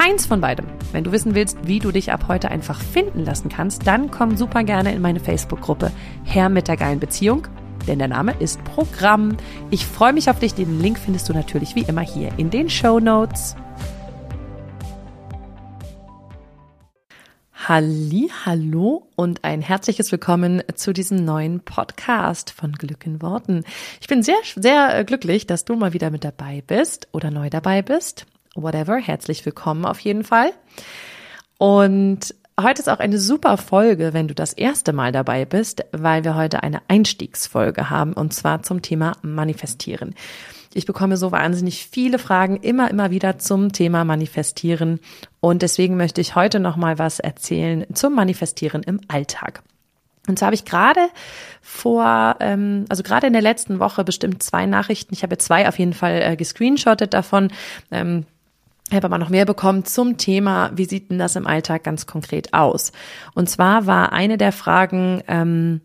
keins von beidem. Wenn du wissen willst, wie du dich ab heute einfach finden lassen kannst, dann komm super gerne in meine Facebook-Gruppe Herr mit der geilen Beziehung, denn der Name ist Programm. Ich freue mich auf dich. Den Link findest du natürlich wie immer hier in den Show Notes. Halli, hallo und ein herzliches Willkommen zu diesem neuen Podcast von Glück in Worten. Ich bin sehr, sehr glücklich, dass du mal wieder mit dabei bist oder neu dabei bist whatever, herzlich willkommen auf jeden Fall. Und heute ist auch eine super Folge, wenn du das erste Mal dabei bist, weil wir heute eine Einstiegsfolge haben und zwar zum Thema Manifestieren. Ich bekomme so wahnsinnig viele Fragen immer, immer wieder zum Thema Manifestieren und deswegen möchte ich heute noch mal was erzählen zum Manifestieren im Alltag. Und so habe ich gerade vor, ähm, also gerade in der letzten Woche bestimmt zwei Nachrichten. Ich habe zwei auf jeden Fall äh, gescreenshottet davon. Ähm, habe aber noch mehr bekommen zum Thema, wie sieht denn das im Alltag ganz konkret aus? Und zwar war eine der Fragen, ähm,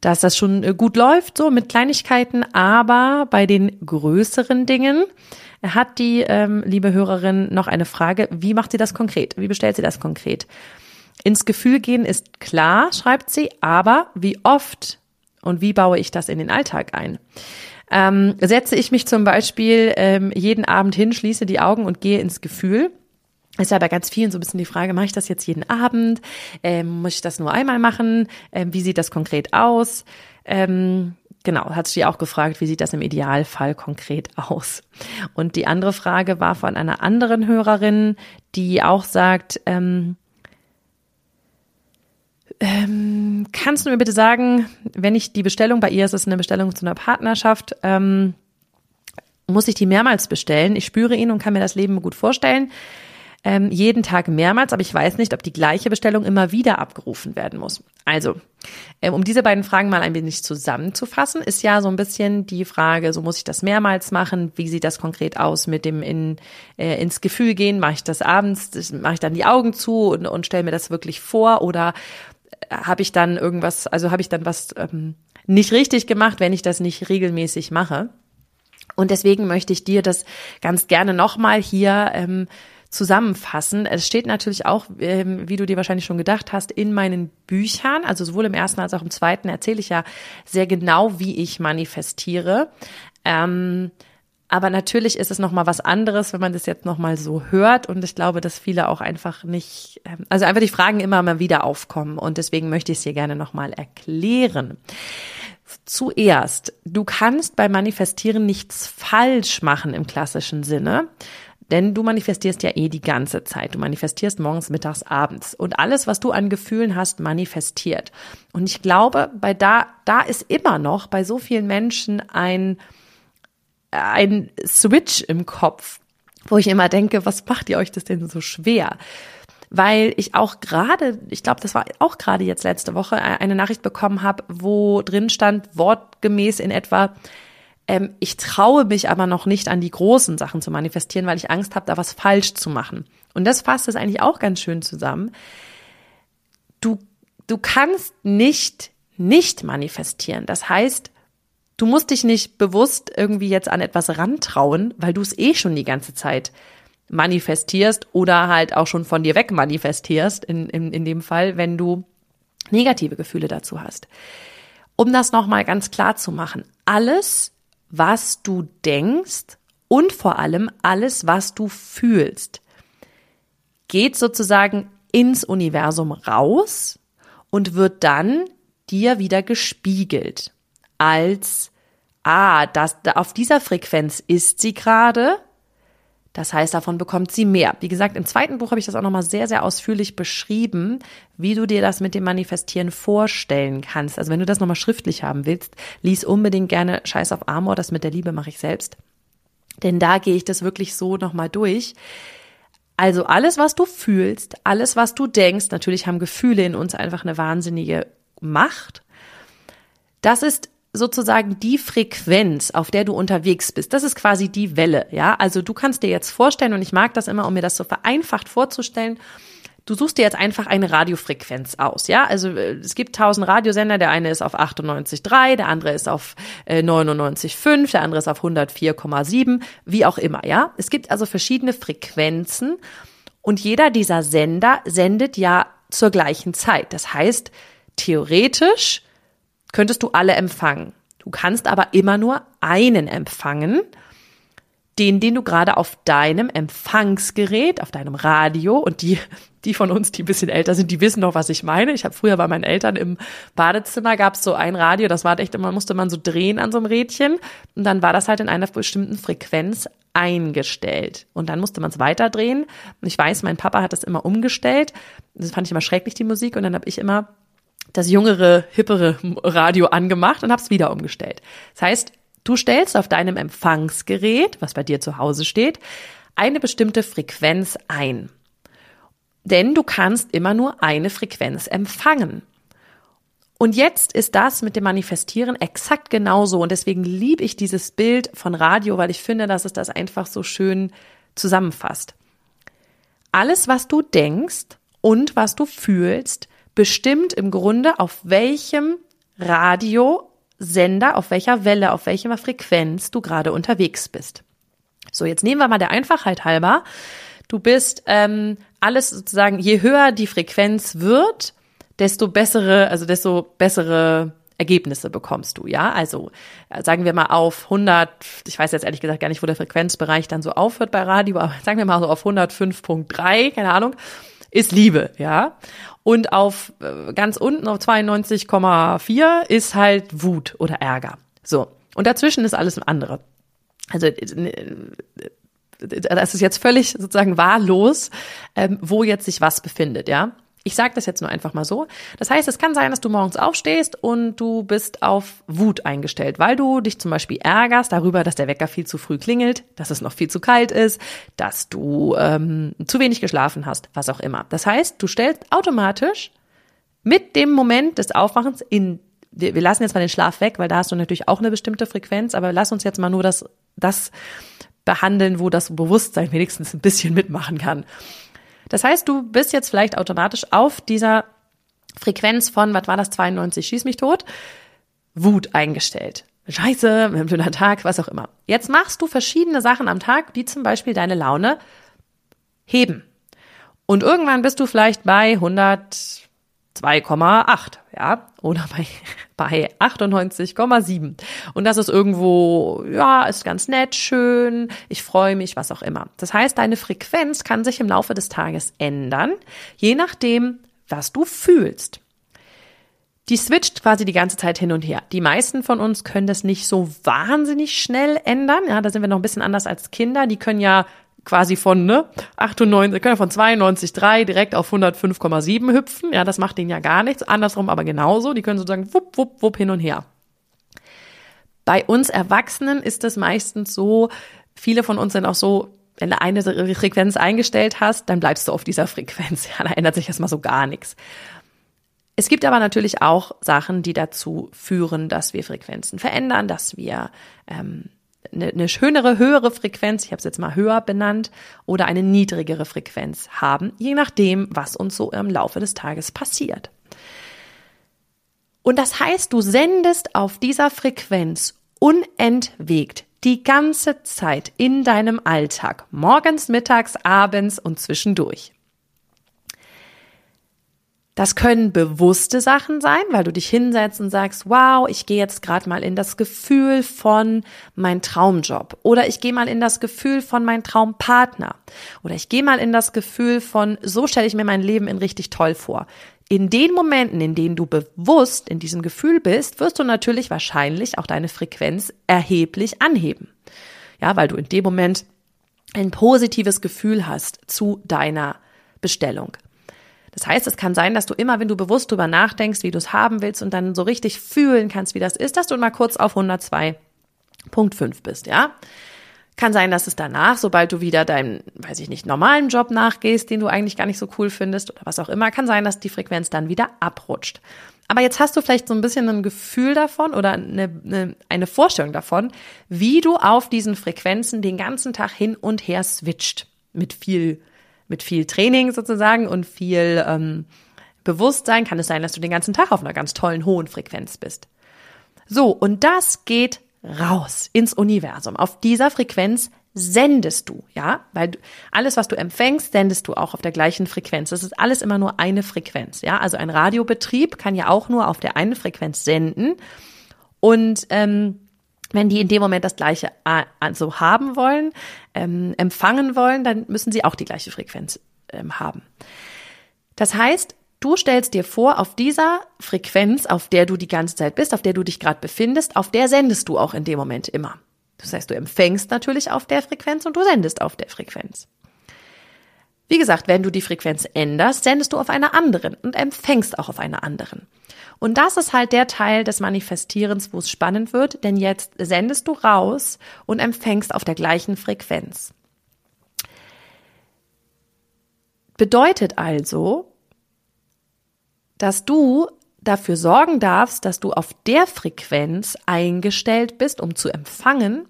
dass das schon äh, gut läuft, so mit Kleinigkeiten, aber bei den größeren Dingen hat die ähm, liebe Hörerin noch eine Frage, wie macht sie das konkret? Wie bestellt sie das konkret? Ins Gefühl gehen ist klar, schreibt sie, aber wie oft und wie baue ich das in den Alltag ein? ähm, setze ich mich zum Beispiel ähm, jeden Abend hin, schließe die Augen und gehe ins Gefühl. Ist ja bei ganz vielen so ein bisschen die Frage, mache ich das jetzt jeden Abend? Ähm, muss ich das nur einmal machen? Ähm, wie sieht das konkret aus? Ähm, genau, hat sie auch gefragt, wie sieht das im Idealfall konkret aus? Und die andere Frage war von einer anderen Hörerin, die auch sagt, ähm, ähm, kannst du mir bitte sagen, wenn ich die Bestellung bei ihr, ist es eine Bestellung zu einer Partnerschaft, ähm, muss ich die mehrmals bestellen? Ich spüre ihn und kann mir das Leben gut vorstellen. Ähm, jeden Tag mehrmals, aber ich weiß nicht, ob die gleiche Bestellung immer wieder abgerufen werden muss. Also, ähm, um diese beiden Fragen mal ein wenig zusammenzufassen, ist ja so ein bisschen die Frage, so muss ich das mehrmals machen? Wie sieht das konkret aus mit dem in, äh, ins Gefühl gehen? Mache ich das abends? Mache ich dann die Augen zu und, und stelle mir das wirklich vor? Oder habe ich dann irgendwas, also habe ich dann was ähm, nicht richtig gemacht, wenn ich das nicht regelmäßig mache. Und deswegen möchte ich dir das ganz gerne nochmal hier ähm, zusammenfassen. Es steht natürlich auch, ähm, wie du dir wahrscheinlich schon gedacht hast, in meinen Büchern, also sowohl im ersten als auch im zweiten erzähle ich ja sehr genau, wie ich manifestiere. Ähm, aber natürlich ist es noch mal was anderes, wenn man das jetzt noch mal so hört. Und ich glaube, dass viele auch einfach nicht, ähm, also einfach die Fragen immer mal wieder aufkommen. Und deswegen möchte ich es hier gerne noch mal erklären. Zuerst, du kannst beim Manifestieren nichts falsch machen im klassischen Sinne. Denn du manifestierst ja eh die ganze Zeit. Du manifestierst morgens, mittags, abends. Und alles, was du an Gefühlen hast, manifestiert. Und ich glaube, bei da, da ist immer noch bei so vielen Menschen ein, ein Switch im Kopf, wo ich immer denke, was macht ihr euch das denn so schwer? Weil ich auch gerade, ich glaube, das war auch gerade jetzt letzte Woche, äh, eine Nachricht bekommen habe, wo drin stand, wortgemäß in etwa, ähm, ich traue mich aber noch nicht an die großen Sachen zu manifestieren, weil ich Angst habe, da was falsch zu machen. Und das fasst es eigentlich auch ganz schön zusammen. Du, du kannst nicht nicht manifestieren. Das heißt, Du musst dich nicht bewusst irgendwie jetzt an etwas rantrauen, weil du es eh schon die ganze Zeit manifestierst oder halt auch schon von dir weg manifestierst, in, in, in dem Fall, wenn du negative Gefühle dazu hast. Um das nochmal ganz klar zu machen, alles, was du denkst und vor allem alles, was du fühlst, geht sozusagen ins Universum raus und wird dann dir wieder gespiegelt als, ah, das, auf dieser Frequenz ist sie gerade, Das heißt, davon bekommt sie mehr. Wie gesagt, im zweiten Buch habe ich das auch nochmal sehr, sehr ausführlich beschrieben, wie du dir das mit dem Manifestieren vorstellen kannst. Also wenn du das nochmal schriftlich haben willst, lies unbedingt gerne Scheiß auf Amor, das mit der Liebe mache ich selbst. Denn da gehe ich das wirklich so nochmal durch. Also alles, was du fühlst, alles, was du denkst, natürlich haben Gefühle in uns einfach eine wahnsinnige Macht. Das ist sozusagen die Frequenz, auf der du unterwegs bist. Das ist quasi die Welle, ja. Also du kannst dir jetzt vorstellen, und ich mag das immer, um mir das so vereinfacht vorzustellen, du suchst dir jetzt einfach eine Radiofrequenz aus, ja? Also äh, es gibt tausend Radiosender, der eine ist auf 98,3, der andere ist auf äh, 99,5, der andere ist auf 104,7, wie auch immer, ja? Es gibt also verschiedene Frequenzen und jeder dieser Sender sendet ja zur gleichen Zeit. Das heißt, theoretisch könntest du alle empfangen. Du kannst aber immer nur einen empfangen, den, den du gerade auf deinem Empfangsgerät, auf deinem Radio und die, die von uns, die ein bisschen älter sind, die wissen noch, was ich meine. Ich habe früher bei meinen Eltern im Badezimmer gab es so ein Radio, das war echt immer, musste man so drehen an so einem Rädchen und dann war das halt in einer bestimmten Frequenz eingestellt. Und dann musste man es weiterdrehen. Und ich weiß, mein Papa hat das immer umgestellt. Das fand ich immer schrecklich, die Musik. Und dann habe ich immer das jüngere, hippere Radio angemacht und habe es wieder umgestellt. Das heißt, du stellst auf deinem Empfangsgerät, was bei dir zu Hause steht, eine bestimmte Frequenz ein. Denn du kannst immer nur eine Frequenz empfangen. Und jetzt ist das mit dem Manifestieren exakt genauso. Und deswegen liebe ich dieses Bild von Radio, weil ich finde, dass es das einfach so schön zusammenfasst. Alles, was du denkst und was du fühlst, bestimmt im Grunde, auf welchem Radiosender, auf welcher Welle, auf welcher Frequenz du gerade unterwegs bist. So, jetzt nehmen wir mal der Einfachheit halber. Du bist ähm, alles sozusagen, je höher die Frequenz wird, desto bessere, also desto bessere Ergebnisse bekommst du, ja? Also äh, sagen wir mal auf 100, ich weiß jetzt ehrlich gesagt gar nicht, wo der Frequenzbereich dann so aufhört bei Radio, aber sagen wir mal so auf 105.3, keine Ahnung, ist Liebe, ja? Und auf äh, ganz unten auf 92,4 ist halt Wut oder Ärger. So. Und dazwischen ist alles andere. Also äh, das ist jetzt völlig sozusagen wahllos, ähm, wo jetzt sich was befindet, ja. Ich sage das jetzt nur einfach mal so. Das heißt, es kann sein, dass du morgens aufstehst und du bist auf Wut eingestellt, weil du dich zum Beispiel ärgerst darüber, dass der Wecker viel zu früh klingelt, dass es noch viel zu kalt ist, dass du ähm, zu wenig geschlafen hast, was auch immer. Das heißt, du stellst automatisch mit dem Moment des Aufwachens in wir, wir lassen jetzt mal den Schlaf weg, weil da hast du natürlich auch eine bestimmte Frequenz, aber lass uns jetzt mal nur das, das behandeln, wo das Bewusstsein wenigstens ein bisschen mitmachen kann. Das heißt, du bist jetzt vielleicht automatisch auf dieser Frequenz von, was war das, 92, schieß mich tot, Wut eingestellt. Scheiße, ein blöder Tag, was auch immer. Jetzt machst du verschiedene Sachen am Tag, die zum Beispiel deine Laune heben. Und irgendwann bist du vielleicht bei 100, 2,8, ja, oder bei, bei 98,7. Und das ist irgendwo, ja, ist ganz nett, schön, ich freue mich, was auch immer. Das heißt, deine Frequenz kann sich im Laufe des Tages ändern, je nachdem, was du fühlst. Die switcht quasi die ganze Zeit hin und her. Die meisten von uns können das nicht so wahnsinnig schnell ändern. Ja, da sind wir noch ein bisschen anders als Kinder. Die können ja quasi von ne, 98, können von 92,3 direkt auf 105,7 hüpfen. Ja, das macht denen ja gar nichts. Andersrum aber genauso. Die können sozusagen wupp, wupp, wupp hin und her. Bei uns Erwachsenen ist es meistens so, viele von uns sind auch so, wenn du eine Frequenz eingestellt hast, dann bleibst du auf dieser Frequenz. Ja, da ändert sich erstmal so gar nichts. Es gibt aber natürlich auch Sachen, die dazu führen, dass wir Frequenzen verändern, dass wir ähm, eine, eine schönere, höhere Frequenz, ich habe es jetzt mal höher benannt, oder eine niedrigere Frequenz haben, je nachdem, was uns so im Laufe des Tages passiert. Und das heißt, du sendest auf dieser Frequenz unentwegt die ganze Zeit in deinem Alltag, morgens, mittags, abends und zwischendurch. Das können bewusste Sachen sein, weil du dich hinsetzt und sagst, wow, ich gehe jetzt gerade mal in das Gefühl von mein Traumjob oder ich gehe mal in das Gefühl von mein Traumpartner oder ich gehe mal in das Gefühl von so stelle ich mir mein Leben in richtig toll vor. In den Momenten, in denen du bewusst in diesem Gefühl bist, wirst du natürlich wahrscheinlich auch deine Frequenz erheblich anheben. Ja, weil du in dem Moment ein positives Gefühl hast zu deiner Bestellung. Das heißt, es kann sein, dass du immer, wenn du bewusst drüber nachdenkst, wie du es haben willst und dann so richtig fühlen kannst, wie das ist, dass du mal kurz auf 102.5 bist, ja? Kann sein, dass es danach, sobald du wieder deinem, weiß ich nicht, normalen Job nachgehst, den du eigentlich gar nicht so cool findest oder was auch immer, kann sein, dass die Frequenz dann wieder abrutscht. Aber jetzt hast du vielleicht so ein bisschen ein Gefühl davon oder eine, eine, eine Vorstellung davon, wie du auf diesen Frequenzen den ganzen Tag hin und her switcht. Mit viel, mit viel Training sozusagen und viel ähm, Bewusstsein kann es sein, dass du den ganzen Tag auf einer ganz tollen hohen Frequenz bist. So, und das geht raus ins Universum. Auf dieser Frequenz sendest du, ja, weil alles, was du empfängst, sendest du auch auf der gleichen Frequenz. Das ist alles immer nur eine Frequenz, ja. Also ein Radiobetrieb kann ja auch nur auf der einen Frequenz senden und ähm, wenn die in dem Moment das gleiche also haben wollen, ähm, empfangen wollen, dann müssen sie auch die gleiche Frequenz ähm, haben. Das heißt, Du stellst dir vor, auf dieser Frequenz, auf der du die ganze Zeit bist, auf der du dich gerade befindest, auf der sendest du auch in dem Moment immer. Das heißt, du empfängst natürlich auf der Frequenz und du sendest auf der Frequenz. Wie gesagt, wenn du die Frequenz änderst, sendest du auf einer anderen und empfängst auch auf einer anderen. Und das ist halt der Teil des Manifestierens, wo es spannend wird, denn jetzt sendest du raus und empfängst auf der gleichen Frequenz. Bedeutet also, dass du dafür sorgen darfst, dass du auf der Frequenz eingestellt bist, um zu empfangen,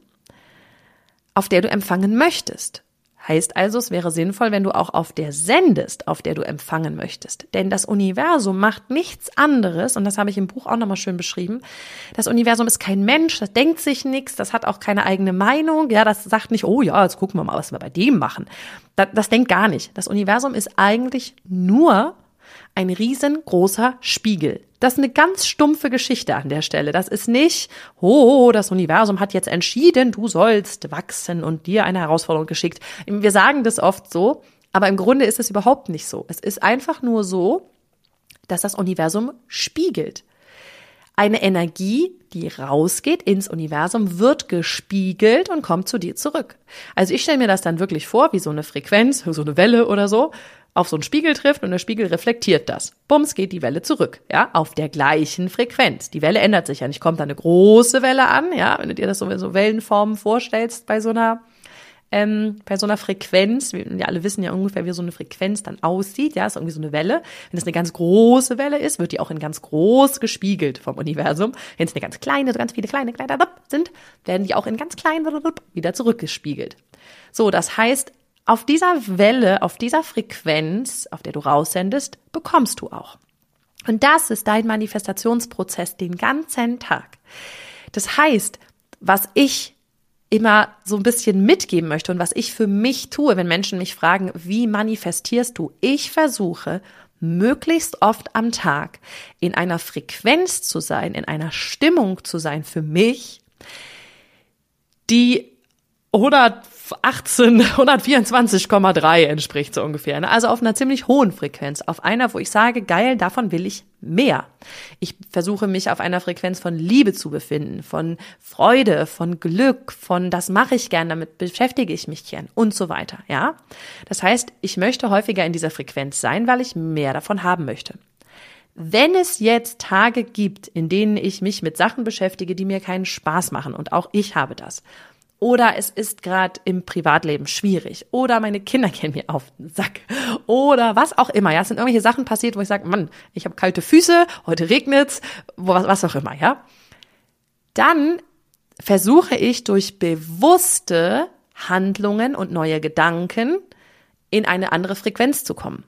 auf der du empfangen möchtest. Heißt also, es wäre sinnvoll, wenn du auch auf der sendest, auf der du empfangen möchtest. Denn das Universum macht nichts anderes, und das habe ich im Buch auch nochmal schön beschrieben. Das Universum ist kein Mensch, das denkt sich nichts, das hat auch keine eigene Meinung. Ja, das sagt nicht, oh ja, jetzt gucken wir mal, was wir bei dem machen. Das, das denkt gar nicht. Das Universum ist eigentlich nur ein riesengroßer Spiegel. Das ist eine ganz stumpfe Geschichte an der Stelle. Das ist nicht, oh, das Universum hat jetzt entschieden, du sollst wachsen und dir eine Herausforderung geschickt. Wir sagen das oft so, aber im Grunde ist es überhaupt nicht so. Es ist einfach nur so, dass das Universum spiegelt. Eine Energie, die rausgeht ins Universum, wird gespiegelt und kommt zu dir zurück. Also ich stelle mir das dann wirklich vor, wie so eine Frequenz, so eine Welle oder so auf so einen Spiegel trifft und der Spiegel reflektiert das. Bums geht die Welle zurück, ja, auf der gleichen Frequenz. Die Welle ändert sich ja nicht, kommt da eine große Welle an, ja, wenn du dir das so, so Wellenformen vorstellst bei so einer ähm, bei so einer Frequenz, wir alle wissen ja ungefähr, wie so eine Frequenz dann aussieht, ja, ist irgendwie so eine Welle. Wenn es eine ganz große Welle ist, wird die auch in ganz groß gespiegelt vom Universum. Wenn es eine ganz kleine, ganz viele kleine, kleine sind, werden die auch in ganz klein wieder zurückgespiegelt. So, das heißt, auf dieser Welle, auf dieser Frequenz, auf der du raussendest, bekommst du auch. Und das ist dein Manifestationsprozess den ganzen Tag. Das heißt, was ich immer so ein bisschen mitgeben möchte und was ich für mich tue, wenn Menschen mich fragen, wie manifestierst du? Ich versuche, möglichst oft am Tag in einer Frequenz zu sein, in einer Stimmung zu sein für mich, die 118, 124,3 entspricht so ungefähr. Ne? Also auf einer ziemlich hohen Frequenz. Auf einer, wo ich sage, geil, davon will ich mehr. Ich versuche mich auf einer Frequenz von Liebe zu befinden, von Freude, von Glück, von das mache ich gern, damit beschäftige ich mich gern und so weiter, ja? Das heißt, ich möchte häufiger in dieser Frequenz sein, weil ich mehr davon haben möchte. Wenn es jetzt Tage gibt, in denen ich mich mit Sachen beschäftige, die mir keinen Spaß machen, und auch ich habe das, oder es ist gerade im Privatleben schwierig. Oder meine Kinder gehen mir auf den Sack. Oder was auch immer. Ja, es sind irgendwelche Sachen passiert, wo ich sage, Mann, ich habe kalte Füße, heute regnet's, was, was auch immer, ja. Dann versuche ich durch bewusste Handlungen und neue Gedanken in eine andere Frequenz zu kommen.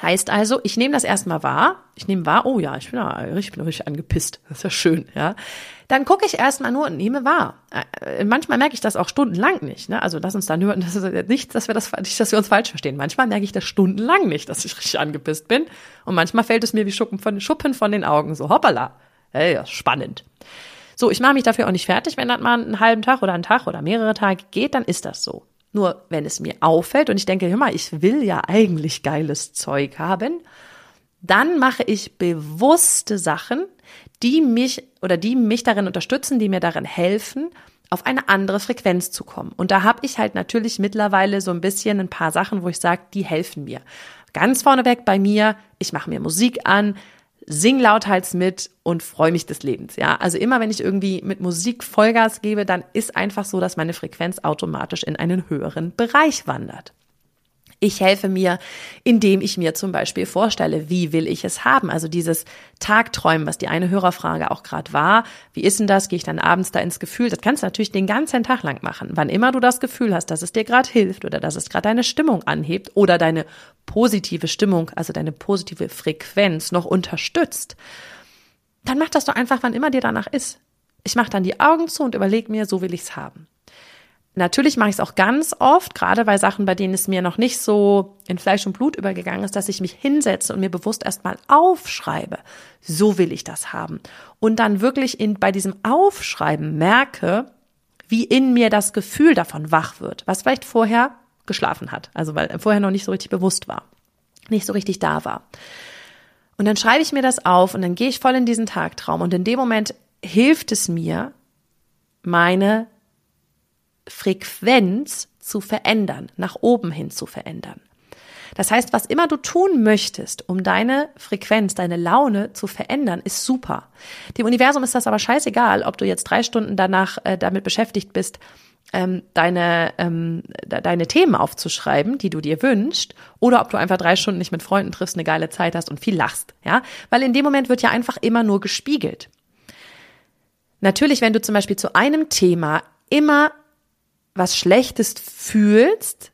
Heißt also, ich nehme das erstmal wahr. Ich nehme wahr, oh ja, ich bin, ja, ich bin richtig angepisst. Das ist ja schön, ja. Dann gucke ich erstmal nur und nehme wahr. Äh, manchmal merke ich das auch stundenlang nicht. Ne? Also lass uns dann hören, das ist nicht, dass wir das nicht, dass wir uns falsch verstehen. Manchmal merke ich das stundenlang nicht, dass ich richtig angepisst bin. Und manchmal fällt es mir wie Schuppen von, Schuppen von den Augen. So, hoppala. Hey, spannend. So, ich mache mich dafür auch nicht fertig. Wenn das mal einen halben Tag oder einen Tag oder mehrere Tage geht, dann ist das so. Nur wenn es mir auffällt und ich denke, hör mal, ich will ja eigentlich geiles Zeug haben, dann mache ich bewusste Sachen, die mich oder die mich darin unterstützen, die mir darin helfen, auf eine andere Frequenz zu kommen. Und da habe ich halt natürlich mittlerweile so ein bisschen ein paar Sachen, wo ich sage, die helfen mir. Ganz vorneweg bei mir, ich mache mir Musik an, sing lauthals mit und freue mich des Lebens. Ja, also immer wenn ich irgendwie mit Musik Vollgas gebe, dann ist einfach so, dass meine Frequenz automatisch in einen höheren Bereich wandert. Ich helfe mir, indem ich mir zum Beispiel vorstelle, wie will ich es haben? Also dieses Tagträumen, was die eine Hörerfrage auch gerade war. Wie ist denn das? Gehe ich dann abends da ins Gefühl? Das kannst du natürlich den ganzen Tag lang machen. Wann immer du das Gefühl hast, dass es dir gerade hilft oder dass es gerade deine Stimmung anhebt oder deine positive Stimmung, also deine positive Frequenz noch unterstützt, dann mach das doch einfach, wann immer dir danach ist. Ich mache dann die Augen zu und überlege mir, so will ich's haben. Natürlich mache ich es auch ganz oft, gerade bei Sachen, bei denen es mir noch nicht so in Fleisch und Blut übergegangen ist, dass ich mich hinsetze und mir bewusst erstmal aufschreibe. So will ich das haben. Und dann wirklich in, bei diesem Aufschreiben merke, wie in mir das Gefühl davon wach wird, was vielleicht vorher geschlafen hat. Also weil vorher noch nicht so richtig bewusst war, nicht so richtig da war. Und dann schreibe ich mir das auf und dann gehe ich voll in diesen Tagtraum und in dem Moment hilft es mir, meine Frequenz zu verändern, nach oben hin zu verändern. Das heißt, was immer du tun möchtest, um deine Frequenz, deine Laune zu verändern, ist super. Dem Universum ist das aber scheißegal, ob du jetzt drei Stunden danach äh, damit beschäftigt bist, ähm, deine, ähm, deine Themen aufzuschreiben, die du dir wünschst, oder ob du einfach drei Stunden nicht mit Freunden triffst, eine geile Zeit hast und viel lachst, ja? Weil in dem Moment wird ja einfach immer nur gespiegelt. Natürlich, wenn du zum Beispiel zu einem Thema immer was Schlechtes fühlst,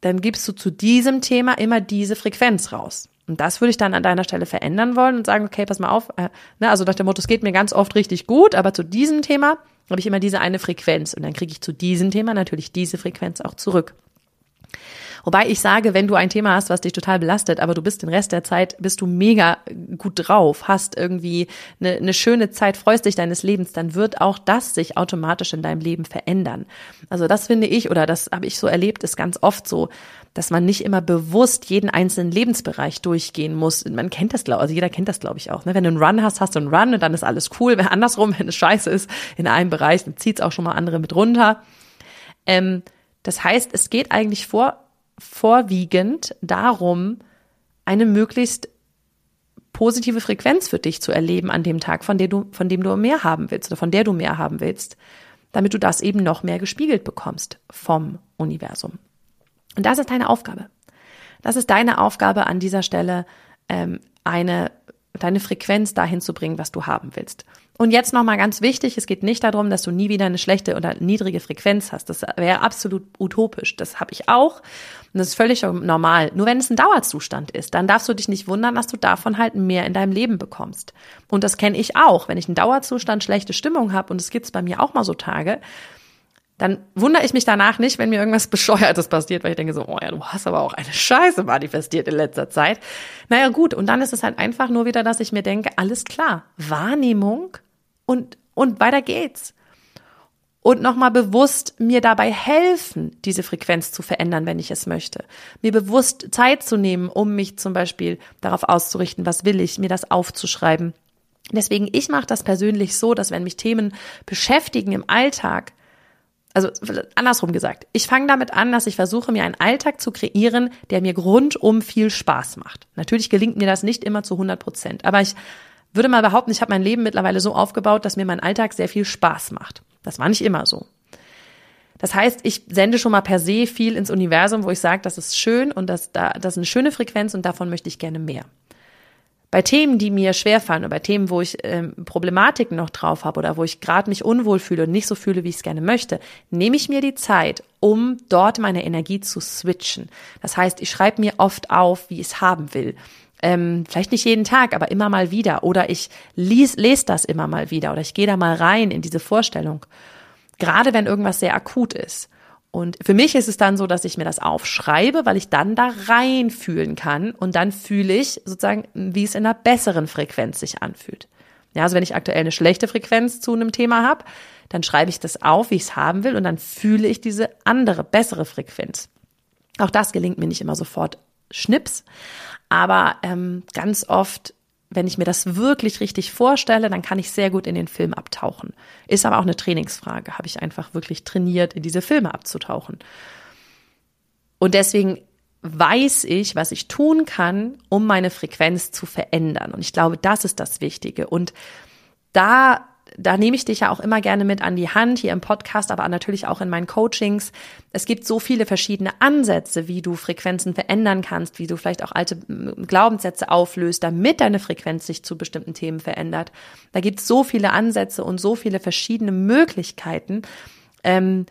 dann gibst du zu diesem Thema immer diese Frequenz raus. Und das würde ich dann an deiner Stelle verändern wollen und sagen, okay, pass mal auf, äh, ne, also nach dem Motto, es geht mir ganz oft richtig gut, aber zu diesem Thema habe ich immer diese eine Frequenz und dann kriege ich zu diesem Thema natürlich diese Frequenz auch zurück. Wobei ich sage, wenn du ein Thema hast, was dich total belastet, aber du bist den Rest der Zeit, bist du mega gut drauf, hast irgendwie eine, eine schöne Zeit, freust dich deines Lebens, dann wird auch das sich automatisch in deinem Leben verändern. Also das finde ich, oder das habe ich so erlebt, ist ganz oft so, dass man nicht immer bewusst jeden einzelnen Lebensbereich durchgehen muss. Man kennt das, glaube also jeder kennt das, glaube ich, auch. Ne? Wenn du einen Run hast, hast du einen Run und dann ist alles cool. Wenn andersrum, wenn es scheiße ist in einem Bereich, dann zieht es auch schon mal andere mit runter. Ähm, das heißt, es geht eigentlich vor, vorwiegend darum, eine möglichst positive Frequenz für dich zu erleben an dem Tag, von, der du, von dem du mehr haben willst oder von der du mehr haben willst, damit du das eben noch mehr gespiegelt bekommst vom Universum. Und das ist deine Aufgabe. Das ist deine Aufgabe an dieser Stelle, ähm, eine deine Frequenz dahin zu bringen, was du haben willst. Und jetzt nochmal ganz wichtig, es geht nicht darum, dass du nie wieder eine schlechte oder niedrige Frequenz hast. Das wäre absolut utopisch. Das habe ich auch. Und das ist völlig normal. Nur wenn es ein Dauerzustand ist, dann darfst du dich nicht wundern, dass du davon halt mehr in deinem Leben bekommst. Und das kenne ich auch. Wenn ich einen Dauerzustand schlechte Stimmung habe, und es gibt's bei mir auch mal so Tage, dann wundere ich mich danach nicht, wenn mir irgendwas Bescheuertes passiert, weil ich denke so, oh ja, du hast aber auch eine Scheiße manifestiert in letzter Zeit. Naja, gut, und dann ist es halt einfach nur wieder, dass ich mir denke, alles klar, Wahrnehmung und, und weiter geht's. Und nochmal bewusst mir dabei helfen, diese Frequenz zu verändern, wenn ich es möchte. Mir bewusst Zeit zu nehmen, um mich zum Beispiel darauf auszurichten, was will ich, mir das aufzuschreiben. Deswegen, ich mache das persönlich so, dass wenn mich Themen beschäftigen im Alltag, also andersrum gesagt, ich fange damit an, dass ich versuche, mir einen Alltag zu kreieren, der mir rundum viel Spaß macht. Natürlich gelingt mir das nicht immer zu 100 Prozent, aber ich würde mal behaupten, ich habe mein Leben mittlerweile so aufgebaut, dass mir mein Alltag sehr viel Spaß macht. Das war nicht immer so. Das heißt, ich sende schon mal per se viel ins Universum, wo ich sage, das ist schön und das, da, das ist eine schöne Frequenz und davon möchte ich gerne mehr. Bei Themen, die mir schwerfallen oder bei Themen, wo ich ähm, Problematiken noch drauf habe oder wo ich gerade mich unwohl fühle und nicht so fühle, wie ich es gerne möchte, nehme ich mir die Zeit, um dort meine Energie zu switchen. Das heißt, ich schreibe mir oft auf, wie ich es haben will. Ähm, vielleicht nicht jeden Tag, aber immer mal wieder. Oder ich lies, lese das immer mal wieder oder ich gehe da mal rein in diese Vorstellung. Gerade wenn irgendwas sehr akut ist. Und für mich ist es dann so, dass ich mir das aufschreibe, weil ich dann da reinfühlen kann und dann fühle ich sozusagen, wie es in einer besseren Frequenz sich anfühlt. Ja, also wenn ich aktuell eine schlechte Frequenz zu einem Thema habe, dann schreibe ich das auf, wie ich es haben will und dann fühle ich diese andere, bessere Frequenz. Auch das gelingt mir nicht immer sofort schnips, aber ähm, ganz oft wenn ich mir das wirklich richtig vorstelle, dann kann ich sehr gut in den Film abtauchen. Ist aber auch eine Trainingsfrage. Habe ich einfach wirklich trainiert, in diese Filme abzutauchen. Und deswegen weiß ich, was ich tun kann, um meine Frequenz zu verändern. Und ich glaube, das ist das Wichtige. Und da da nehme ich dich ja auch immer gerne mit an die Hand, hier im Podcast, aber natürlich auch in meinen Coachings. Es gibt so viele verschiedene Ansätze, wie du Frequenzen verändern kannst, wie du vielleicht auch alte Glaubenssätze auflöst, damit deine Frequenz sich zu bestimmten Themen verändert. Da gibt es so viele Ansätze und so viele verschiedene Möglichkeiten. Ähm,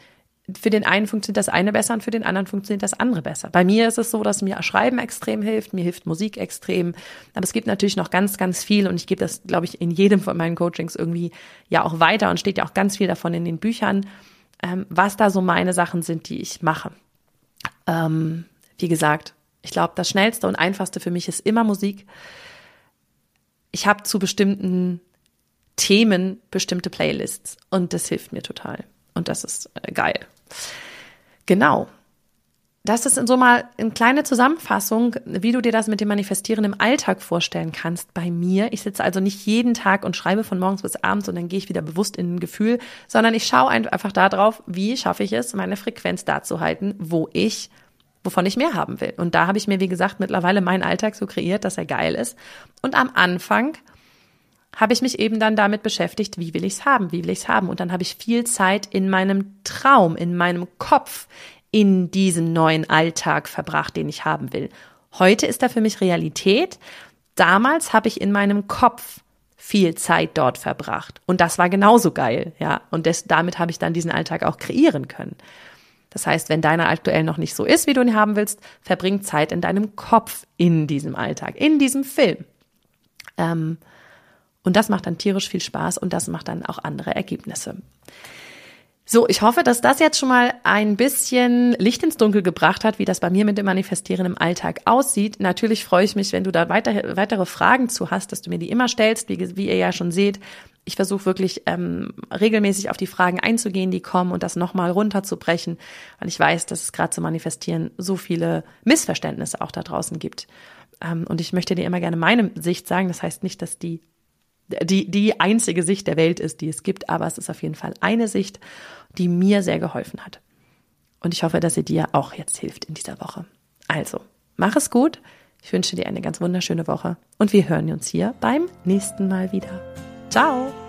für den einen funktioniert das eine besser und für den anderen funktioniert das andere besser. Bei mir ist es so, dass mir Schreiben extrem hilft, mir hilft Musik extrem, aber es gibt natürlich noch ganz, ganz viel und ich gebe das, glaube ich, in jedem von meinen Coachings irgendwie ja auch weiter und steht ja auch ganz viel davon in den Büchern, ähm, was da so meine Sachen sind, die ich mache. Ähm, wie gesagt, ich glaube, das Schnellste und Einfachste für mich ist immer Musik. Ich habe zu bestimmten Themen bestimmte Playlists und das hilft mir total. Und das ist äh, geil. Genau. Das ist in so mal eine kleine Zusammenfassung, wie du dir das mit dem Manifestieren im Alltag vorstellen kannst bei mir. Ich sitze also nicht jeden Tag und schreibe von morgens bis abends und dann gehe ich wieder bewusst in ein Gefühl, sondern ich schaue einfach darauf, wie schaffe ich es, meine Frequenz da zu halten, wo ich wovon ich mehr haben will. Und da habe ich mir, wie gesagt, mittlerweile meinen Alltag so kreiert, dass er geil ist. Und am Anfang habe ich mich eben dann damit beschäftigt, wie will ich es haben, wie will ich es haben. Und dann habe ich viel Zeit in meinem Traum, in meinem Kopf, in diesem neuen Alltag verbracht, den ich haben will. Heute ist er für mich Realität. Damals habe ich in meinem Kopf viel Zeit dort verbracht. Und das war genauso geil, ja. Und das, damit habe ich dann diesen Alltag auch kreieren können. Das heißt, wenn deiner aktuell noch nicht so ist, wie du ihn haben willst, verbring Zeit in deinem Kopf in diesem Alltag, in diesem Film. Ähm, und das macht dann tierisch viel Spaß und das macht dann auch andere Ergebnisse. So, ich hoffe, dass das jetzt schon mal ein bisschen Licht ins Dunkel gebracht hat, wie das bei mir mit dem Manifestieren im Alltag aussieht. Natürlich freue ich mich, wenn du da weiter, weitere Fragen zu hast, dass du mir die immer stellst, wie, wie ihr ja schon seht. Ich versuche wirklich ähm, regelmäßig auf die Fragen einzugehen, die kommen und das nochmal runterzubrechen, weil ich weiß, dass es gerade zu Manifestieren so viele Missverständnisse auch da draußen gibt. Ähm, und ich möchte dir immer gerne meine Sicht sagen. Das heißt nicht, dass die die, die einzige Sicht der Welt ist, die es gibt, aber es ist auf jeden Fall eine Sicht, die mir sehr geholfen hat. Und ich hoffe, dass sie dir auch jetzt hilft in dieser Woche. Also, mach es gut. Ich wünsche dir eine ganz wunderschöne Woche und wir hören uns hier beim nächsten Mal wieder. Ciao!